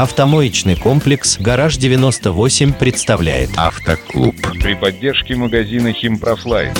Автомоечный комплекс «Гараж 98» представляет Автоклуб. При поддержке магазина «Химпрофлайн».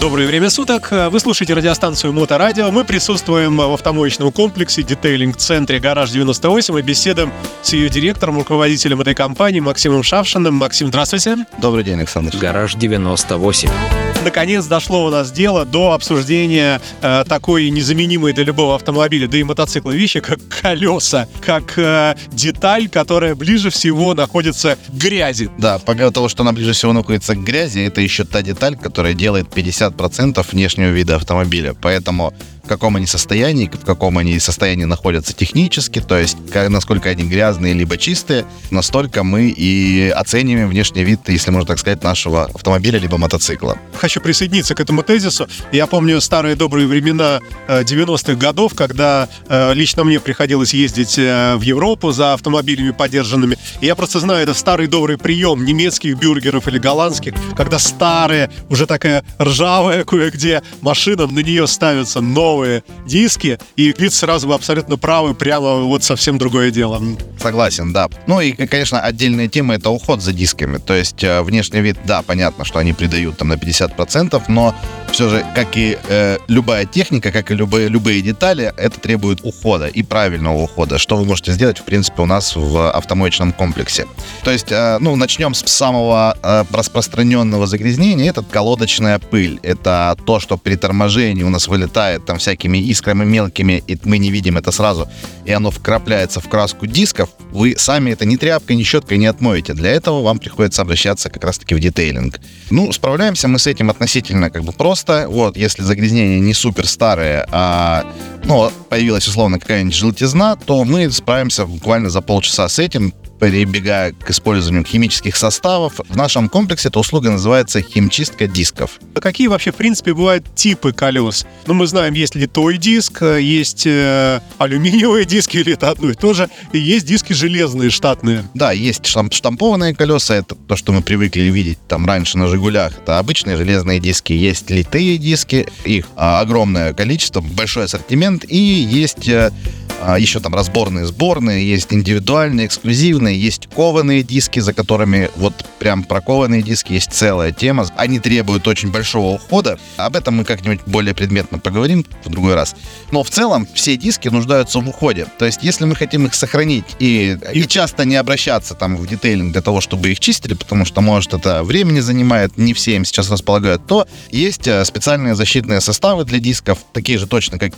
Доброе время суток. Вы слушаете радиостанцию Моторадио. Мы присутствуем в автомоечном комплексе детейлинг-центре «Гараж 98» и беседуем с ее директором, руководителем этой компании Максимом Шавшиным. Максим, здравствуйте. Добрый день, Александр. «Гараж 98». Наконец дошло у нас дело до обсуждения э, такой незаменимой для любого автомобиля, да и мотоцикла вещи, как колеса, как э, деталь, которая ближе всего находится к грязи. Да, помимо того, что она ближе всего находится к грязи, это еще та деталь, которая делает 50% внешнего вида автомобиля. Поэтому в каком они состоянии, в каком они состоянии находятся технически, то есть как, насколько они грязные либо чистые, настолько мы и оцениваем внешний вид, если можно так сказать, нашего автомобиля либо мотоцикла. Хочу присоединиться к этому тезису. Я помню старые добрые времена 90-х э, годов, когда э, лично мне приходилось ездить э, в Европу за автомобилями подержанными. И я просто знаю, это старый добрый прием немецких бюргеров или голландских, когда старая, уже такая ржавая кое-где машина, на нее ставятся новые новые диски, и вид сразу вы абсолютно правы, прямо вот совсем другое дело. Согласен, да. Ну и, конечно, отдельная тема — это уход за дисками. То есть э, внешний вид, да, понятно, что они придают там на 50%, но все же, как и э, любая техника, как и любые, любые детали, это требует ухода и правильного ухода, что вы можете сделать, в принципе, у нас в автомоечном комплексе. То есть, э, ну, начнем с самого э, распространенного загрязнения, это колодочная пыль. Это то, что при торможении у нас вылетает там всякими искрами мелкими, и мы не видим это сразу, и оно вкрапляется в краску дисков, вы сами это ни тряпкой, ни щеткой не отмоете. Для этого вам приходится обращаться как раз-таки в детейлинг. Ну, справляемся мы с этим относительно как бы просто. Вот, если загрязнения не супер старые, а ну, появилась условно какая-нибудь желтизна, то мы справимся буквально за полчаса с этим перебегая к использованию химических составов. В нашем комплексе эта услуга называется химчистка дисков. А какие вообще, в принципе, бывают типы колес? Ну, мы знаем, есть литой диск, есть э, алюминиевые диски, или это одно и то же, и есть диски железные, штатные. Да, есть штампованные колеса, это то, что мы привыкли видеть там раньше на «Жигулях». Это обычные железные диски. Есть литые диски, их а, огромное количество, большой ассортимент, и есть э, а, еще там разборные, сборные, есть индивидуальные, эксклюзивные, есть кованые диски, за которыми вот прям про кованые диски есть целая тема. Они требуют очень большого ухода. Об этом мы как-нибудь более предметно поговорим в другой раз. Но в целом все диски нуждаются в уходе. То есть если мы хотим их сохранить и, и часто не обращаться там в детейлинг для того, чтобы их чистили, потому что, может, это времени занимает, не все им сейчас располагают, то есть э, специальные защитные составы для дисков, такие же точно, как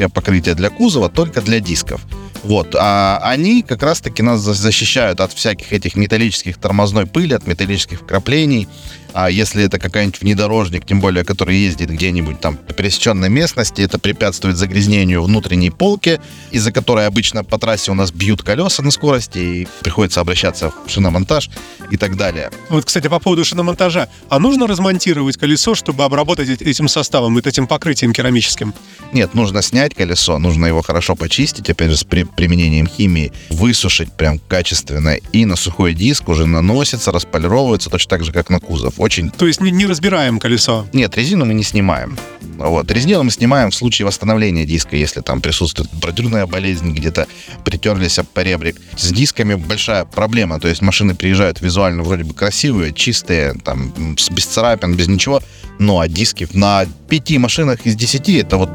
керамическое покрытие для кузова, только для дисков. Вот, а они как раз-таки нас защищают от всяких этих металлических тормозной пыли, от металлических вкраплений, а если это какой-нибудь внедорожник, тем более, который ездит где-нибудь там по пересеченной местности, это препятствует загрязнению внутренней полки, из-за которой обычно по трассе у нас бьют колеса на скорости, и приходится обращаться в шиномонтаж и так далее. Вот, кстати, по поводу шиномонтажа. А нужно размонтировать колесо, чтобы обработать этим составом, вот этим покрытием керамическим? Нет, нужно снять колесо, нужно его хорошо почистить, опять же, с при применением химии, высушить прям качественно, и на сухой диск уже наносится, располировывается точно так же, как на кузов очень... То есть не, не разбираем колесо? Нет, резину мы не снимаем. Вот. Резину мы снимаем в случае восстановления диска, если там присутствует бордюрная болезнь, где-то притерлись об поребрик. С дисками большая проблема, то есть машины приезжают визуально вроде бы красивые, чистые, там, без царапин, без ничего, но а диски на пяти машинах из десяти, это вот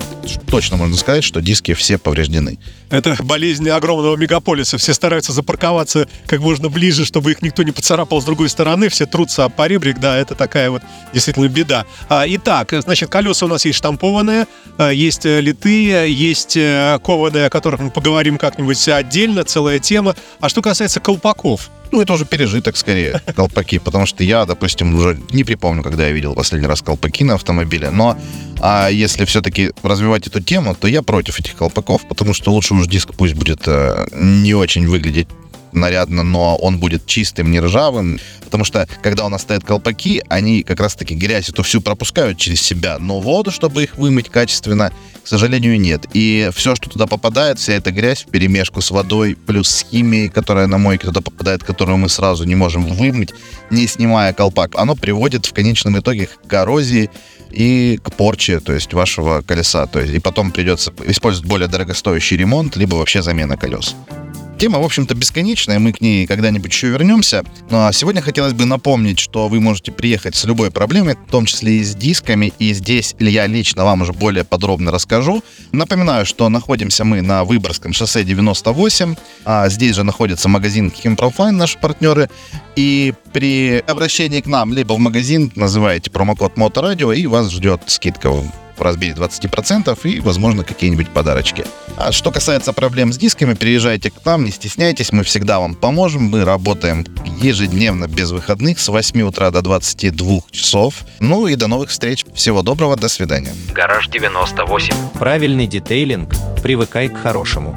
точно можно сказать, что диски все повреждены. Это болезнь огромного мегаполиса. Все стараются запарковаться как можно ближе, чтобы их никто не поцарапал с другой стороны. Все трутся об поребрик, да, это такая вот действительно беда. А, итак, значит, колеса у нас есть штампованные, а, есть э, литые, есть э, кованые, о которых мы поговорим как-нибудь отдельно, целая тема. А что касается колпаков, ну, это уже пережиток скорее, колпаки, потому что я, допустим, уже не припомню, когда я видел последний раз колпаки на автомобиле, но а если все-таки развивать эту тему, то я против этих колпаков, потому что лучше уж диск пусть будет э, не очень выглядеть нарядно, но он будет чистым, не ржавым. Потому что, когда у нас стоят колпаки, они как раз-таки грязь эту всю пропускают через себя. Но воду, чтобы их вымыть качественно, к сожалению, нет. И все, что туда попадает, вся эта грязь в перемешку с водой, плюс с химией, которая на мойке туда попадает, которую мы сразу не можем вымыть, не снимая колпак, оно приводит в конечном итоге к коррозии и к порче, то есть вашего колеса. То есть, и потом придется использовать более дорогостоящий ремонт, либо вообще замена колес. Тема, в общем-то, бесконечная, мы к ней когда-нибудь еще вернемся. Ну а сегодня хотелось бы напомнить, что вы можете приехать с любой проблемой, в том числе и с дисками, и здесь я лично вам уже более подробно расскажу. Напоминаю, что находимся мы на Выборгском шоссе 98, а здесь же находится магазин Химпрофайн, наши партнеры, и при обращении к нам либо в магазин называете промокод Моторадио, и вас ждет скидка в размере 20% и, возможно, какие-нибудь подарочки. А что касается проблем с дисками, приезжайте к нам, не стесняйтесь, мы всегда вам поможем. Мы работаем ежедневно, без выходных, с 8 утра до 22 часов. Ну и до новых встреч. Всего доброго, до свидания. Гараж 98. Правильный детейлинг. Привыкай к хорошему.